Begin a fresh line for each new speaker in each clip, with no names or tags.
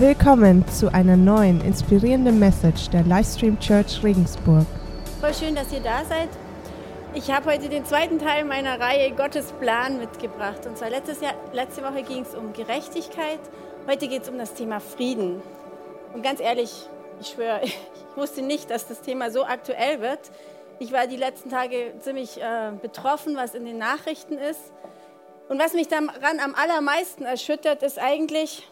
Willkommen zu einer neuen inspirierenden Message der Livestream Church Regensburg.
Voll schön, dass ihr da seid. Ich habe heute den zweiten Teil meiner Reihe Gottes Plan mitgebracht. Und zwar letztes Jahr, letzte Woche ging es um Gerechtigkeit, heute geht es um das Thema Frieden. Und ganz ehrlich, ich schwöre, ich wusste nicht, dass das Thema so aktuell wird. Ich war die letzten Tage ziemlich äh, betroffen, was in den Nachrichten ist. Und was mich daran am allermeisten erschüttert, ist eigentlich,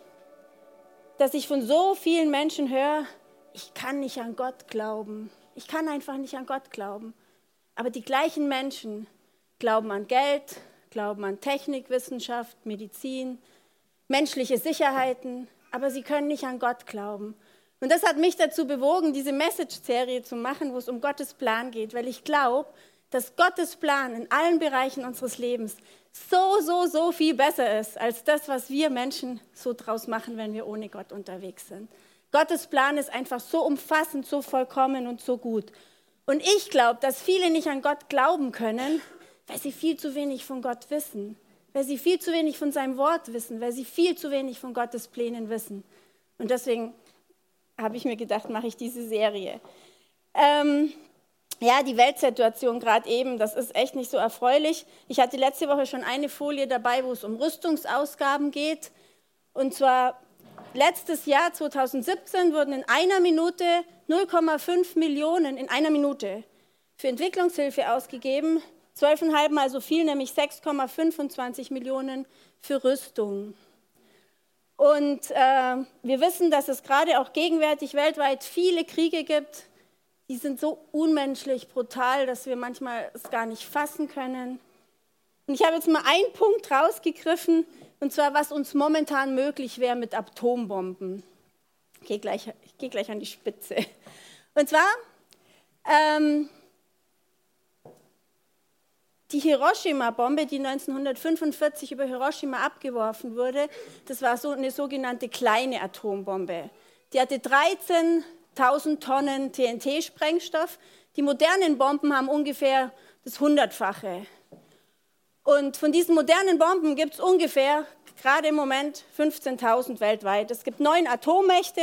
dass ich von so vielen Menschen höre, ich kann nicht an Gott glauben. Ich kann einfach nicht an Gott glauben. Aber die gleichen Menschen glauben an Geld, glauben an Technik, Wissenschaft, Medizin, menschliche Sicherheiten, aber sie können nicht an Gott glauben. Und das hat mich dazu bewogen, diese Message-Serie zu machen, wo es um Gottes Plan geht, weil ich glaube, dass Gottes Plan in allen Bereichen unseres Lebens so, so, so viel besser ist als das, was wir Menschen so draus machen, wenn wir ohne Gott unterwegs sind. Gottes Plan ist einfach so umfassend, so vollkommen und so gut. Und ich glaube, dass viele nicht an Gott glauben können, weil sie viel zu wenig von Gott wissen, weil sie viel zu wenig von seinem Wort wissen, weil sie viel zu wenig von Gottes Plänen wissen. Und deswegen habe ich mir gedacht, mache ich diese Serie. Ähm, ja, die Weltsituation gerade eben, das ist echt nicht so erfreulich. Ich hatte letzte Woche schon eine Folie dabei, wo es um Rüstungsausgaben geht. Und zwar letztes Jahr, 2017, wurden in einer Minute 0,5 Millionen in einer Minute für Entwicklungshilfe ausgegeben. Zwölfeinhalb Mal so viel, nämlich 6,25 Millionen für Rüstung. Und äh, wir wissen, dass es gerade auch gegenwärtig weltweit viele Kriege gibt, die sind so unmenschlich brutal, dass wir manchmal es gar nicht fassen können. Und ich habe jetzt mal einen Punkt rausgegriffen, und zwar, was uns momentan möglich wäre mit Atombomben. Ich gehe gleich, ich gehe gleich an die Spitze. Und zwar, ähm, die Hiroshima-Bombe, die 1945 über Hiroshima abgeworfen wurde, das war so eine sogenannte kleine Atombombe. Die hatte 13 1000 Tonnen TNT-Sprengstoff. Die modernen Bomben haben ungefähr das Hundertfache. Und von diesen modernen Bomben gibt es ungefähr gerade im Moment 15.000 weltweit. Es gibt neun Atommächte,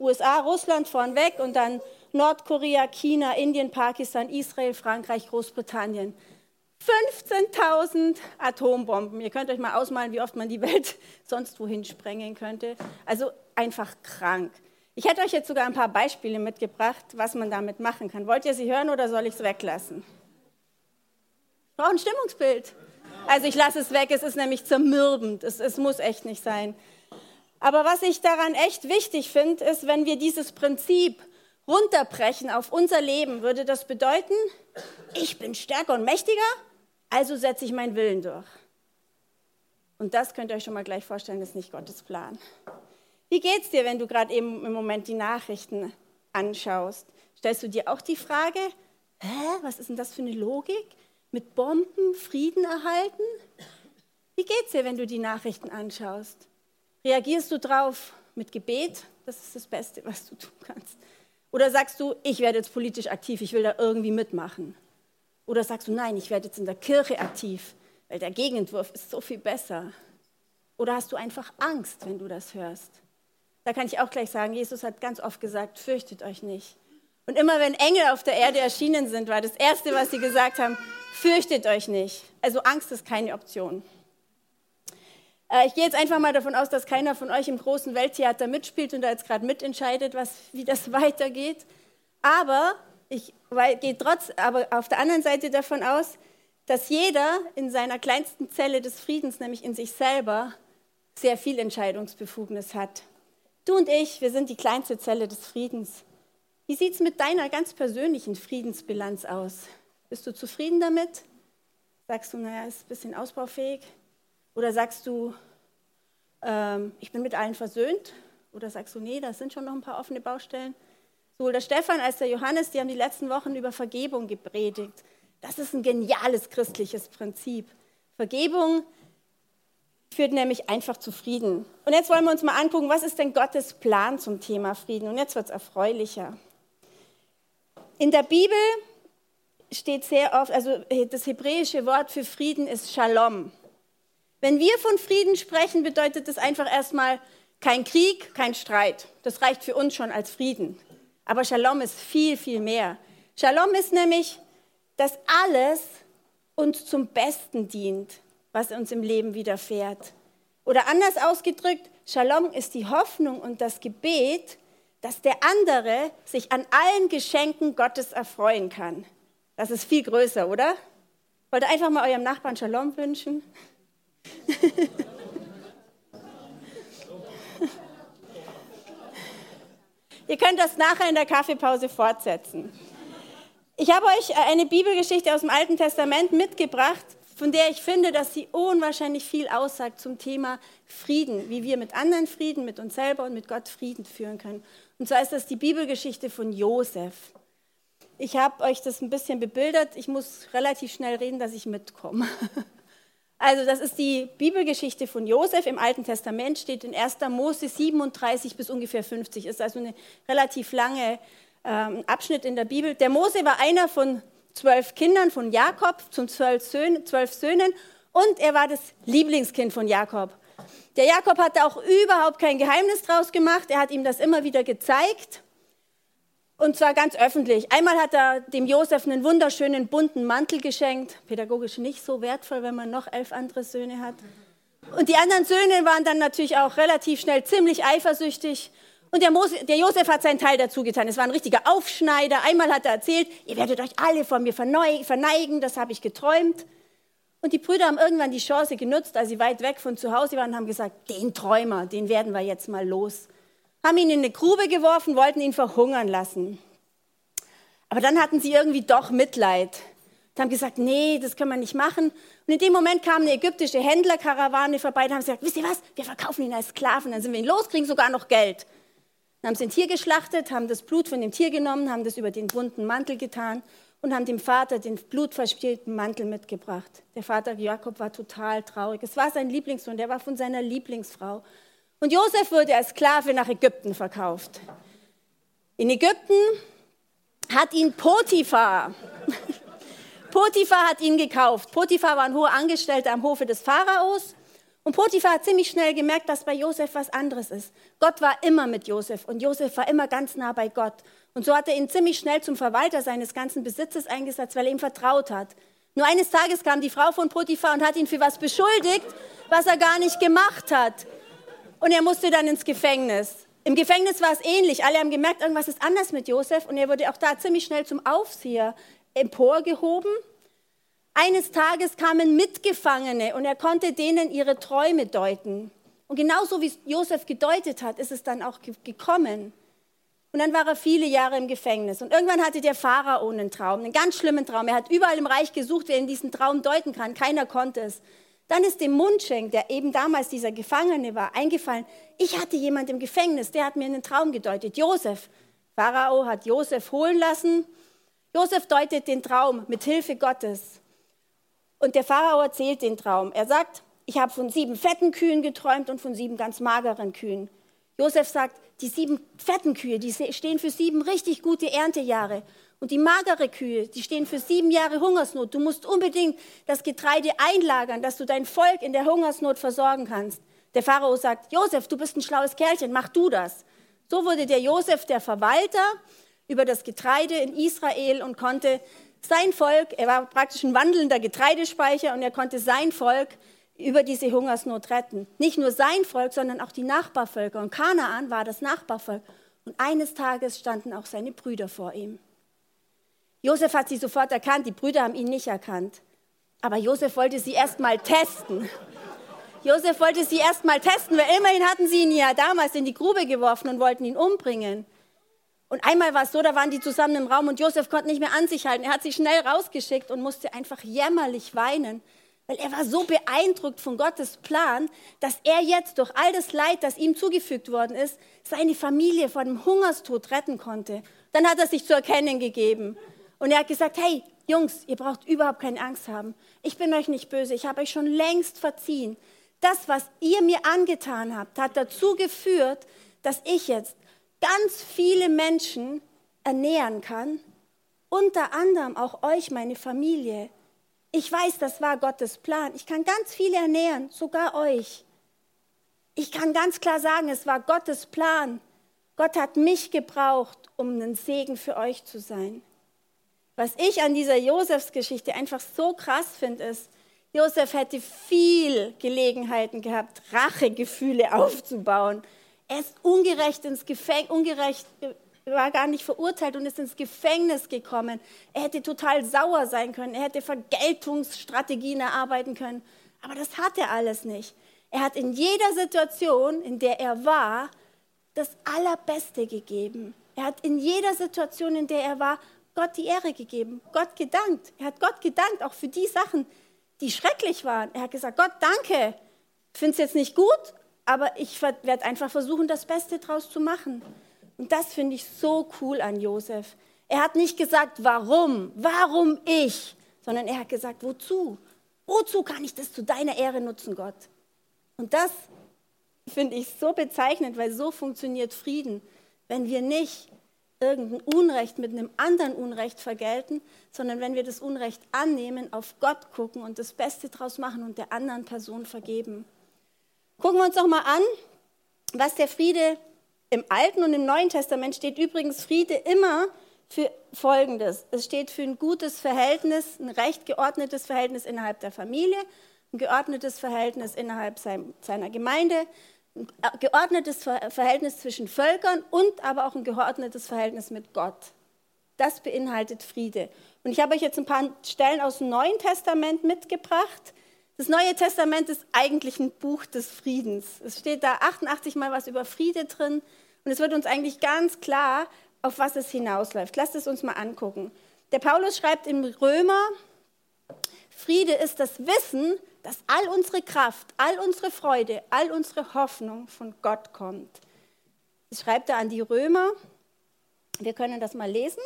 USA, Russland vornweg und dann Nordkorea, China, Indien, Pakistan, Israel, Frankreich, Großbritannien. 15.000 Atombomben. Ihr könnt euch mal ausmalen, wie oft man die Welt sonst wohin sprengen könnte. Also einfach krank. Ich hätte euch jetzt sogar ein paar Beispiele mitgebracht, was man damit machen kann. Wollt ihr sie hören oder soll ich es weglassen? Ich brauche ein Stimmungsbild. Also ich lasse es weg, es ist nämlich zermürbend, es, es muss echt nicht sein. Aber was ich daran echt wichtig finde, ist, wenn wir dieses Prinzip runterbrechen auf unser Leben, würde das bedeuten, ich bin stärker und mächtiger, also setze ich meinen Willen durch. Und das könnt ihr euch schon mal gleich vorstellen, ist nicht Gottes Plan. Wie geht's dir, wenn du gerade eben im Moment die Nachrichten anschaust? Stellst du dir auch die Frage, hä, was ist denn das für eine Logik? Mit Bomben Frieden erhalten? Wie geht's dir, wenn du die Nachrichten anschaust? Reagierst du drauf mit Gebet? Das ist das Beste, was du tun kannst. Oder sagst du, ich werde jetzt politisch aktiv, ich will da irgendwie mitmachen? Oder sagst du, nein, ich werde jetzt in der Kirche aktiv, weil der Gegenentwurf ist so viel besser? Oder hast du einfach Angst, wenn du das hörst? Da kann ich auch gleich sagen, Jesus hat ganz oft gesagt, fürchtet euch nicht. Und immer wenn Engel auf der Erde erschienen sind, war das Erste, was sie gesagt haben, fürchtet euch nicht. Also Angst ist keine Option. Äh, ich gehe jetzt einfach mal davon aus, dass keiner von euch im großen Welttheater mitspielt und da jetzt gerade mitentscheidet, was, wie das weitergeht. Aber ich gehe trotz, aber auf der anderen Seite davon aus, dass jeder in seiner kleinsten Zelle des Friedens, nämlich in sich selber, sehr viel Entscheidungsbefugnis hat. Du und ich, wir sind die kleinste Zelle des Friedens. Wie sieht es mit deiner ganz persönlichen Friedensbilanz aus? Bist du zufrieden damit? Sagst du, naja, ist ein bisschen ausbaufähig? Oder sagst du, ähm, ich bin mit allen versöhnt? Oder sagst du, nee, da sind schon noch ein paar offene Baustellen? Sowohl der Stefan als der Johannes, die haben die letzten Wochen über Vergebung gepredigt. Das ist ein geniales christliches Prinzip. Vergebung führt nämlich einfach zu Frieden. Und jetzt wollen wir uns mal angucken, was ist denn Gottes Plan zum Thema Frieden? Und jetzt wird es erfreulicher. In der Bibel steht sehr oft, also das hebräische Wort für Frieden ist Shalom. Wenn wir von Frieden sprechen, bedeutet das einfach erstmal Kein Krieg, kein Streit. Das reicht für uns schon als Frieden. Aber Shalom ist viel, viel mehr. Shalom ist nämlich, dass alles uns zum Besten dient, was uns im Leben widerfährt. Oder anders ausgedrückt, Shalom ist die Hoffnung und das Gebet, dass der andere sich an allen Geschenken Gottes erfreuen kann. Das ist viel größer, oder? Wollt ihr einfach mal eurem Nachbarn Shalom wünschen? ihr könnt das nachher in der Kaffeepause fortsetzen. Ich habe euch eine Bibelgeschichte aus dem Alten Testament mitgebracht, von der ich finde, dass sie unwahrscheinlich viel aussagt zum Thema Frieden, wie wir mit anderen Frieden, mit uns selber und mit Gott Frieden führen können. Und zwar ist das die Bibelgeschichte von Josef. Ich habe euch das ein bisschen bebildert. Ich muss relativ schnell reden, dass ich mitkomme. Also das ist die Bibelgeschichte von Josef im Alten Testament, steht in 1. Mose 37 bis ungefähr 50. Ist also eine relativ lange ähm, Abschnitt in der Bibel. Der Mose war einer von zwölf Kindern von Jakob, von zwölf Söhnen, zwölf Söhnen und er war das Lieblingskind von Jakob. Der Jakob hat da auch überhaupt kein Geheimnis draus gemacht. Er hat ihm das immer wieder gezeigt. Und zwar ganz öffentlich. Einmal hat er dem Josef einen wunderschönen bunten Mantel geschenkt. Pädagogisch nicht so wertvoll, wenn man noch elf andere Söhne hat. Und die anderen Söhne waren dann natürlich auch relativ schnell ziemlich eifersüchtig und der, Mose, der Josef hat seinen Teil dazu getan. Es war ein richtiger Aufschneider. Einmal hat er erzählt, ihr werdet euch alle vor mir verneigen, das habe ich geträumt. Und die Brüder haben irgendwann die Chance genutzt, als sie weit weg von zu Hause waren, und haben gesagt, den Träumer, den werden wir jetzt mal los. Haben ihn in eine Grube geworfen, wollten ihn verhungern lassen. Aber dann hatten sie irgendwie doch Mitleid. Und haben gesagt, nee, das können wir nicht machen. Und in dem Moment kam eine ägyptische Händlerkarawane vorbei und haben gesagt, wisst ihr was, wir verkaufen ihn als Sklaven, dann sind wir ihn los, kriegen sogar noch Geld. Haben sie ein Tier geschlachtet, haben das Blut von dem Tier genommen, haben das über den bunten Mantel getan und haben dem Vater den blutverspielten Mantel mitgebracht. Der Vater Jakob war total traurig. Es war sein Lieblingssohn, der war von seiner Lieblingsfrau. Und Josef wurde als Sklave nach Ägypten verkauft. In Ägypten hat ihn Potiphar, Potiphar hat ihn gekauft. Potiphar war ein hoher Angestellter am Hofe des Pharaos und Potiphar hat ziemlich schnell gemerkt, dass bei Josef was anderes ist. Gott war immer mit Josef und Josef war immer ganz nah bei Gott. Und so hat er ihn ziemlich schnell zum Verwalter seines ganzen Besitzes eingesetzt, weil er ihm vertraut hat. Nur eines Tages kam die Frau von Potiphar und hat ihn für was beschuldigt, was er gar nicht gemacht hat. Und er musste dann ins Gefängnis. Im Gefängnis war es ähnlich. Alle haben gemerkt, irgendwas ist anders mit Josef. Und er wurde auch da ziemlich schnell zum Aufseher emporgehoben. Eines Tages kamen Mitgefangene und er konnte denen ihre Träume deuten. Und genauso wie Josef gedeutet hat, ist es dann auch gekommen. Und dann war er viele Jahre im Gefängnis. Und irgendwann hatte der Pharao einen Traum, einen ganz schlimmen Traum. Er hat überall im Reich gesucht, wer in diesen Traum deuten kann. Keiner konnte es. Dann ist dem Mundschenk, der eben damals dieser Gefangene war, eingefallen, ich hatte jemand im Gefängnis, der hat mir einen Traum gedeutet. Josef. Pharao hat Josef holen lassen. Josef deutet den Traum mit Hilfe Gottes. Und der Pharao erzählt den Traum. Er sagt, ich habe von sieben fetten Kühen geträumt und von sieben ganz mageren Kühen. Josef sagt, die sieben fetten Kühe, die stehen für sieben richtig gute Erntejahre. Und die magere Kühe, die stehen für sieben Jahre Hungersnot. Du musst unbedingt das Getreide einlagern, dass du dein Volk in der Hungersnot versorgen kannst. Der Pharao sagt, Josef, du bist ein schlaues Kerlchen, mach du das. So wurde der Josef der Verwalter über das Getreide in Israel und konnte sein Volk, er war praktisch ein wandelnder Getreidespeicher und er konnte sein Volk über diese Hungersnot retten. Nicht nur sein Volk, sondern auch die Nachbarvölker. Und Kanaan war das Nachbarvolk. Und eines Tages standen auch seine Brüder vor ihm. Josef hat sie sofort erkannt, die Brüder haben ihn nicht erkannt. Aber Josef wollte sie erst mal testen. Josef wollte sie erst mal testen, weil immerhin hatten sie ihn ja damals in die Grube geworfen und wollten ihn umbringen. Und einmal war es so, da waren die zusammen im Raum und Josef konnte nicht mehr an sich halten. Er hat sie schnell rausgeschickt und musste einfach jämmerlich weinen, weil er war so beeindruckt von Gottes Plan, dass er jetzt durch all das Leid, das ihm zugefügt worden ist, seine Familie vor dem Hungerstod retten konnte. Dann hat er sich zu erkennen gegeben und er hat gesagt, hey Jungs, ihr braucht überhaupt keine Angst haben. Ich bin euch nicht böse, ich habe euch schon längst verziehen. Das, was ihr mir angetan habt, hat dazu geführt, dass ich jetzt ganz viele Menschen ernähren kann, unter anderem auch euch, meine Familie. Ich weiß, das war Gottes Plan. Ich kann ganz viele ernähren, sogar euch. Ich kann ganz klar sagen, es war Gottes Plan. Gott hat mich gebraucht, um ein Segen für euch zu sein. Was ich an dieser Josefsgeschichte einfach so krass finde, ist, Josef hätte viel Gelegenheiten gehabt, Rachegefühle aufzubauen. Er ist ungerecht ins Gefängnis, ungerecht, war gar nicht verurteilt und ist ins Gefängnis gekommen. Er hätte total sauer sein können. Er hätte Vergeltungsstrategien erarbeiten können. Aber das hat er alles nicht. Er hat in jeder Situation, in der er war, das Allerbeste gegeben. Er hat in jeder Situation, in der er war, Gott die Ehre gegeben, Gott gedankt. Er hat Gott gedankt, auch für die Sachen, die schrecklich waren. Er hat gesagt, Gott, danke. Ich finde es jetzt nicht gut, aber ich werde einfach versuchen, das Beste daraus zu machen. Und das finde ich so cool an Josef. Er hat nicht gesagt, warum, warum ich, sondern er hat gesagt, wozu? Wozu kann ich das zu deiner Ehre nutzen, Gott? Und das finde ich so bezeichnend, weil so funktioniert Frieden. Wenn wir nicht irgendein Unrecht mit einem anderen Unrecht vergelten, sondern wenn wir das Unrecht annehmen, auf Gott gucken und das Beste draus machen und der anderen Person vergeben. Gucken wir uns doch mal an, was der Friede im Alten und im Neuen Testament steht übrigens Friede immer für Folgendes. Es steht für ein gutes Verhältnis, ein recht geordnetes Verhältnis innerhalb der Familie, ein geordnetes Verhältnis innerhalb seiner Gemeinde, ein geordnetes Verhältnis zwischen Völkern und aber auch ein geordnetes Verhältnis mit Gott. Das beinhaltet Friede. Und ich habe euch jetzt ein paar Stellen aus dem Neuen Testament mitgebracht. Das Neue Testament ist eigentlich ein Buch des Friedens. Es steht da 88 Mal was über Friede drin. Und es wird uns eigentlich ganz klar, auf was es hinausläuft. Lasst es uns mal angucken. Der Paulus schreibt im Römer, Friede ist das Wissen, dass all unsere Kraft, all unsere Freude, all unsere Hoffnung von Gott kommt. Das schreibt er an die Römer. Wir können das mal lesen.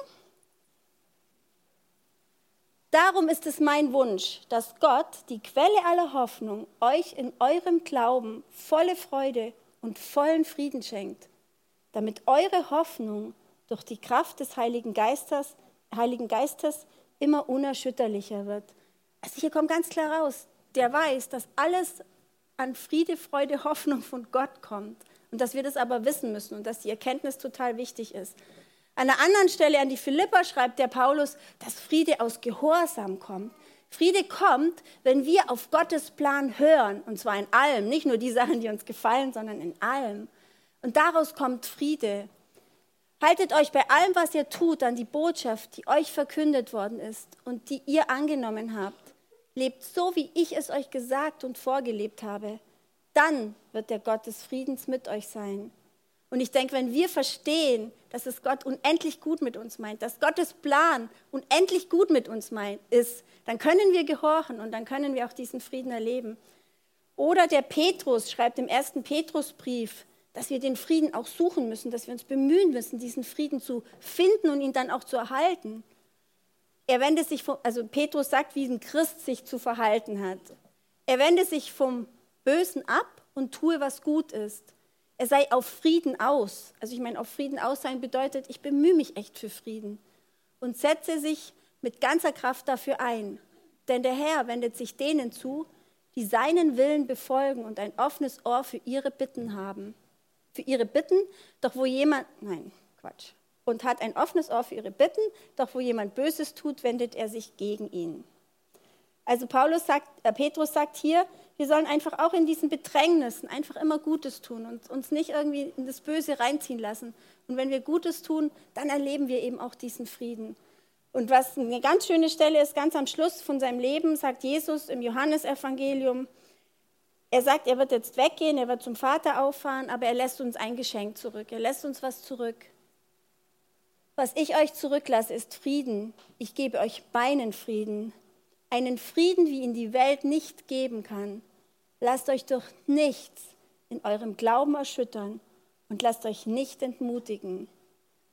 Darum ist es mein Wunsch, dass Gott, die Quelle aller Hoffnung, euch in eurem Glauben volle Freude und vollen Frieden schenkt damit eure Hoffnung durch die Kraft des Heiligen Geistes, Heiligen Geistes immer unerschütterlicher wird. Also hier kommt ganz klar raus, der weiß, dass alles an Friede, Freude, Hoffnung von Gott kommt und dass wir das aber wissen müssen und dass die Erkenntnis total wichtig ist. An einer anderen Stelle an die Philippa schreibt der Paulus, dass Friede aus Gehorsam kommt. Friede kommt, wenn wir auf Gottes Plan hören, und zwar in allem, nicht nur die Sachen, die uns gefallen, sondern in allem. Und daraus kommt Friede. Haltet euch bei allem, was ihr tut, an die Botschaft, die euch verkündet worden ist und die ihr angenommen habt. Lebt so, wie ich es euch gesagt und vorgelebt habe. Dann wird der Gott des Friedens mit euch sein. Und ich denke, wenn wir verstehen, dass es Gott unendlich gut mit uns meint, dass Gottes Plan unendlich gut mit uns meint, ist, dann können wir gehorchen und dann können wir auch diesen Frieden erleben. Oder der Petrus schreibt im ersten Petrusbrief, dass wir den Frieden auch suchen müssen, dass wir uns bemühen müssen, diesen Frieden zu finden und ihn dann auch zu erhalten. Er wendet sich, vom, also Petrus sagt, wie ein Christ sich zu verhalten hat. Er wende sich vom Bösen ab und tue, was gut ist. Er sei auf Frieden aus. Also ich meine, auf Frieden aus sein bedeutet, ich bemühe mich echt für Frieden und setze sich mit ganzer Kraft dafür ein. Denn der Herr wendet sich denen zu, die seinen Willen befolgen und ein offenes Ohr für ihre Bitten haben für ihre Bitten, doch wo jemand, nein, Quatsch, und hat ein offenes Ohr für ihre Bitten, doch wo jemand Böses tut, wendet er sich gegen ihn. Also Paulus sagt, äh, Petrus sagt hier, wir sollen einfach auch in diesen Bedrängnissen einfach immer Gutes tun und uns nicht irgendwie in das Böse reinziehen lassen. Und wenn wir Gutes tun, dann erleben wir eben auch diesen Frieden. Und was eine ganz schöne Stelle ist, ganz am Schluss von seinem Leben, sagt Jesus im Johannesevangelium, er sagt, er wird jetzt weggehen, er wird zum Vater auffahren, aber er lässt uns ein Geschenk zurück. Er lässt uns was zurück. Was ich euch zurücklasse, ist Frieden. Ich gebe euch meinen Frieden. Einen Frieden, wie ihn die Welt nicht geben kann. Lasst euch durch nichts in eurem Glauben erschüttern und lasst euch nicht entmutigen.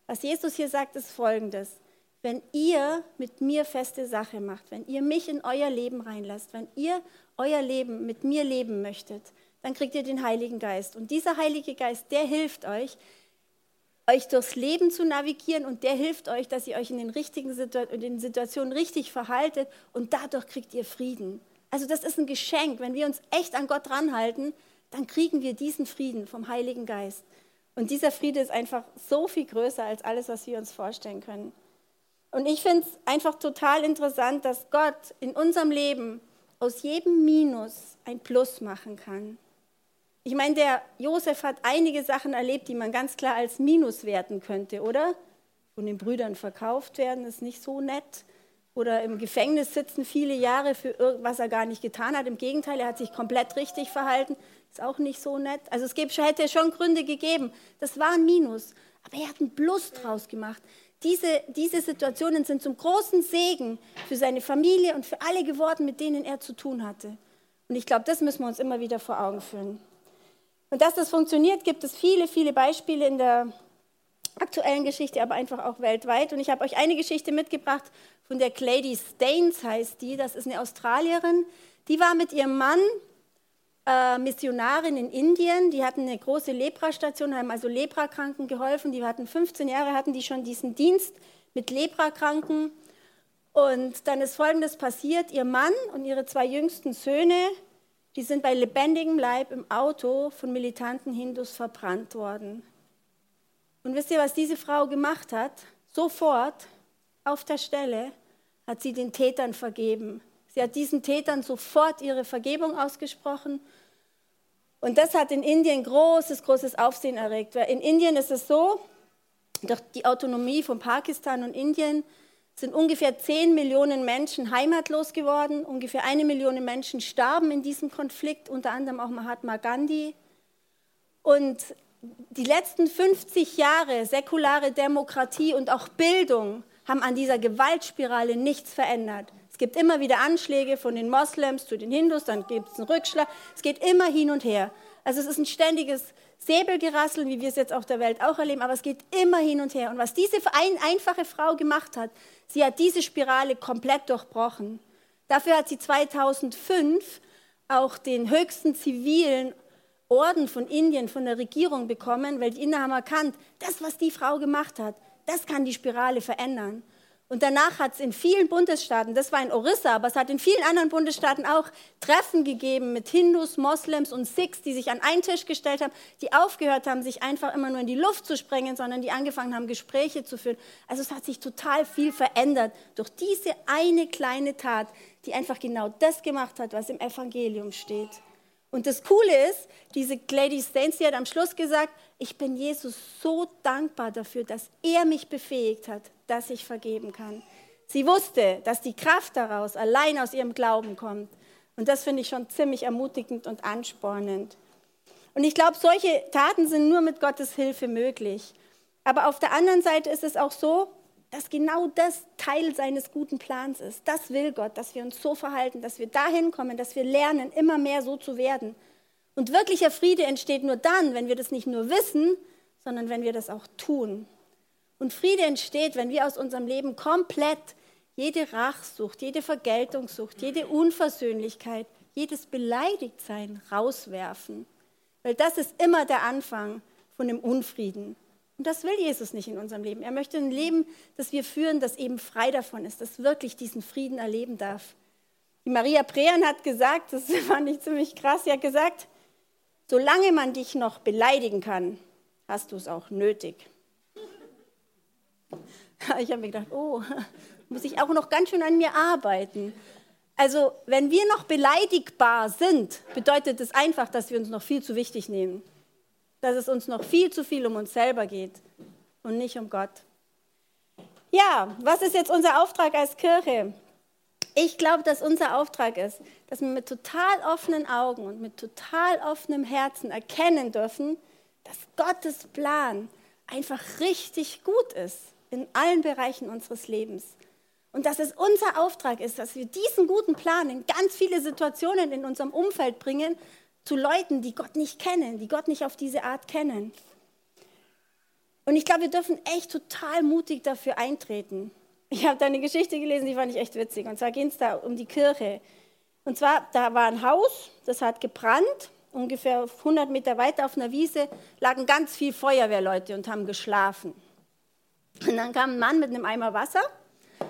Was Jesus hier sagt, ist folgendes. Wenn ihr mit mir feste Sache macht, wenn ihr mich in euer Leben reinlasst, wenn ihr euer Leben mit mir leben möchtet, dann kriegt ihr den Heiligen Geist. Und dieser Heilige Geist, der hilft euch, euch durchs Leben zu navigieren und der hilft euch, dass ihr euch in den richtigen Situationen richtig verhaltet und dadurch kriegt ihr Frieden. Also das ist ein Geschenk. Wenn wir uns echt an Gott ranhalten, dann kriegen wir diesen Frieden vom Heiligen Geist. Und dieser Friede ist einfach so viel größer als alles, was wir uns vorstellen können. Und ich finde es einfach total interessant, dass Gott in unserem Leben aus jedem Minus ein Plus machen kann. Ich meine, der Josef hat einige Sachen erlebt, die man ganz klar als Minus werten könnte, oder? Von den Brüdern verkauft werden, ist nicht so nett. Oder im Gefängnis sitzen viele Jahre für irgendwas er gar nicht getan hat. Im Gegenteil, er hat sich komplett richtig verhalten. Ist auch nicht so nett. Also es hätte schon Gründe gegeben. Das war ein Minus. Aber er hat einen Plus draus gemacht. Diese, diese Situationen sind zum großen Segen für seine Familie und für alle geworden, mit denen er zu tun hatte. Und ich glaube, das müssen wir uns immer wieder vor Augen führen. Und dass das funktioniert, gibt es viele, viele Beispiele in der aktuellen Geschichte, aber einfach auch weltweit. Und ich habe euch eine Geschichte mitgebracht von der Clady Staines, heißt die. Das ist eine Australierin. Die war mit ihrem Mann äh, Missionarin in Indien. Die hatten eine große Leprastation, haben also Leprakranken geholfen. Die hatten 15 Jahre, hatten die schon diesen Dienst mit Leprakranken. Und dann ist Folgendes passiert. Ihr Mann und ihre zwei jüngsten Söhne, die sind bei lebendigem Leib im Auto von militanten Hindus verbrannt worden. Und wisst ihr, was diese Frau gemacht hat? Sofort auf der Stelle hat sie den Tätern vergeben. Sie hat diesen Tätern sofort ihre Vergebung ausgesprochen. Und das hat in Indien großes, großes Aufsehen erregt. In Indien ist es so, durch die Autonomie von Pakistan und Indien sind ungefähr 10 Millionen Menschen heimatlos geworden. Ungefähr eine Million Menschen starben in diesem Konflikt, unter anderem auch Mahatma Gandhi. Und die letzten 50 Jahre säkulare Demokratie und auch Bildung haben an dieser Gewaltspirale nichts verändert. Es gibt immer wieder Anschläge von den Moslems zu den Hindus, dann gibt es einen Rückschlag. Es geht immer hin und her. Also es ist ein ständiges Säbelgerasseln, wie wir es jetzt auf der Welt auch erleben, aber es geht immer hin und her. Und was diese ein, einfache Frau gemacht hat, sie hat diese Spirale komplett durchbrochen. Dafür hat sie 2005 auch den höchsten zivilen Orden von Indien, von der Regierung bekommen, weil die Inder haben erkannt, das, was die Frau gemacht hat, das kann die Spirale verändern. Und danach hat es in vielen Bundesstaaten, das war in Orissa, aber es hat in vielen anderen Bundesstaaten auch Treffen gegeben mit Hindus, Moslems und Sikhs, die sich an einen Tisch gestellt haben, die aufgehört haben, sich einfach immer nur in die Luft zu sprengen, sondern die angefangen haben, Gespräche zu führen. Also es hat sich total viel verändert durch diese eine kleine Tat, die einfach genau das gemacht hat, was im Evangelium steht. Und das Coole ist, diese Gladys Staines, hat am Schluss gesagt, ich bin Jesus so dankbar dafür, dass er mich befähigt hat, dass ich vergeben kann. Sie wusste, dass die Kraft daraus allein aus ihrem Glauben kommt. Und das finde ich schon ziemlich ermutigend und anspornend. Und ich glaube, solche Taten sind nur mit Gottes Hilfe möglich. Aber auf der anderen Seite ist es auch so, dass genau das Teil seines guten Plans ist. Das will Gott, dass wir uns so verhalten, dass wir dahin kommen, dass wir lernen, immer mehr so zu werden. Und wirklicher Friede entsteht nur dann, wenn wir das nicht nur wissen, sondern wenn wir das auch tun. Und Friede entsteht, wenn wir aus unserem Leben komplett jede Rachsucht, jede Vergeltungssucht, jede Unversöhnlichkeit, jedes Beleidigtsein rauswerfen. Weil das ist immer der Anfang von dem Unfrieden. Und das will Jesus nicht in unserem Leben. Er möchte ein Leben, das wir führen, das eben frei davon ist, das wirklich diesen Frieden erleben darf. Die Maria Prean hat gesagt, das fand ich ziemlich krass, sie hat gesagt, solange man dich noch beleidigen kann, hast du es auch nötig. Ich habe mir gedacht, oh, muss ich auch noch ganz schön an mir arbeiten. Also, wenn wir noch beleidigbar sind, bedeutet es das einfach, dass wir uns noch viel zu wichtig nehmen dass es uns noch viel zu viel um uns selber geht und nicht um Gott. Ja, was ist jetzt unser Auftrag als Kirche? Ich glaube, dass unser Auftrag ist, dass wir mit total offenen Augen und mit total offenem Herzen erkennen dürfen, dass Gottes Plan einfach richtig gut ist in allen Bereichen unseres Lebens. Und dass es unser Auftrag ist, dass wir diesen guten Plan in ganz viele Situationen in unserem Umfeld bringen zu Leuten, die Gott nicht kennen, die Gott nicht auf diese Art kennen. Und ich glaube, wir dürfen echt total mutig dafür eintreten. Ich habe da eine Geschichte gelesen, die fand ich echt witzig. Und zwar ging es da um die Kirche. Und zwar, da war ein Haus, das hat gebrannt. Ungefähr 100 Meter weiter auf einer Wiese lagen ganz viele Feuerwehrleute und haben geschlafen. Und dann kam ein Mann mit einem Eimer Wasser,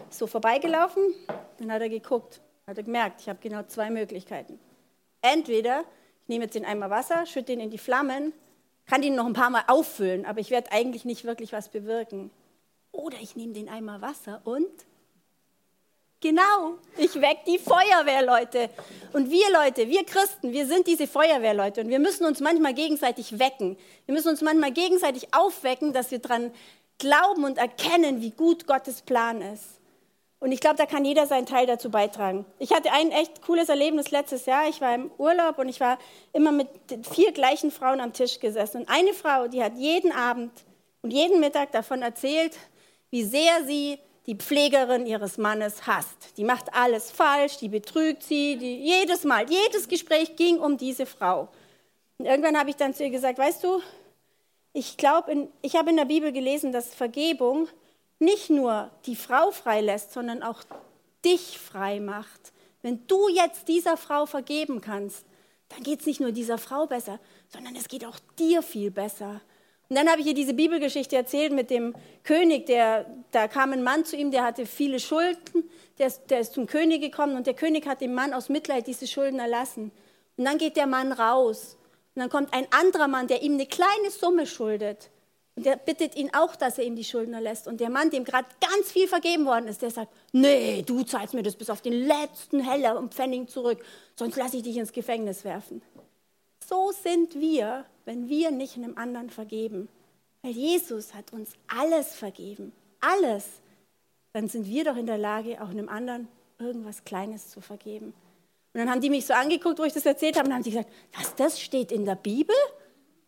so vorbeigelaufen. Dann hat er geguckt, hat er gemerkt, ich habe genau zwei Möglichkeiten. Entweder ich nehme jetzt den Eimer Wasser, schütte ihn in die Flammen, kann ihn noch ein paar Mal auffüllen, aber ich werde eigentlich nicht wirklich was bewirken. Oder ich nehme den Eimer Wasser und Genau, ich weck die Feuerwehrleute. Und wir Leute, wir Christen, wir sind diese Feuerwehrleute und wir müssen uns manchmal gegenseitig wecken. Wir müssen uns manchmal gegenseitig aufwecken, dass wir daran glauben und erkennen, wie gut Gottes Plan ist. Und ich glaube, da kann jeder seinen Teil dazu beitragen. Ich hatte ein echt cooles Erlebnis letztes Jahr. Ich war im Urlaub und ich war immer mit vier gleichen Frauen am Tisch gesessen. Und eine Frau, die hat jeden Abend und jeden Mittag davon erzählt, wie sehr sie die Pflegerin ihres Mannes hasst. Die macht alles falsch, die betrügt sie, die, jedes Mal, jedes Gespräch ging um diese Frau. Und irgendwann habe ich dann zu ihr gesagt, weißt du, ich glaube, ich habe in der Bibel gelesen, dass Vergebung nicht nur die Frau freilässt, sondern auch dich frei macht. Wenn du jetzt dieser Frau vergeben kannst, dann geht es nicht nur dieser Frau besser, sondern es geht auch dir viel besser. Und dann habe ich ihr diese Bibelgeschichte erzählt mit dem König, der, da kam ein Mann zu ihm, der hatte viele Schulden, der ist, der ist zum König gekommen und der König hat dem Mann aus Mitleid diese Schulden erlassen. Und dann geht der Mann raus und dann kommt ein anderer Mann, der ihm eine kleine Summe schuldet. Und der bittet ihn auch, dass er ihm die Schulden erlässt. Und der Mann, dem gerade ganz viel vergeben worden ist, der sagt, nee, du zahlst mir das bis auf den letzten Heller und Pfennig zurück, sonst lasse ich dich ins Gefängnis werfen. So sind wir, wenn wir nicht einem anderen vergeben. Weil Jesus hat uns alles vergeben. Alles. Dann sind wir doch in der Lage, auch einem anderen irgendwas Kleines zu vergeben. Und dann haben die mich so angeguckt, wo ich das erzählt habe, und haben sie gesagt, was, das steht in der Bibel?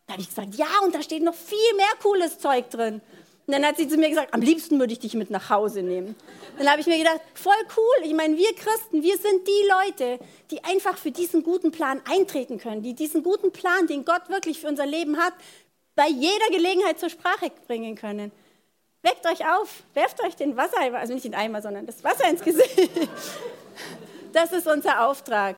Da habe ich gesagt, ja, und da steht noch viel mehr cooles Zeug drin. Und dann hat sie zu mir gesagt, am liebsten würde ich dich mit nach Hause nehmen. Dann habe ich mir gedacht, voll cool. Ich meine, wir Christen, wir sind die Leute, die einfach für diesen guten Plan eintreten können, die diesen guten Plan, den Gott wirklich für unser Leben hat, bei jeder Gelegenheit zur Sprache bringen können. Weckt euch auf, werft euch den Wasser, also nicht den Eimer, sondern das Wasser ins Gesicht. Das ist unser Auftrag.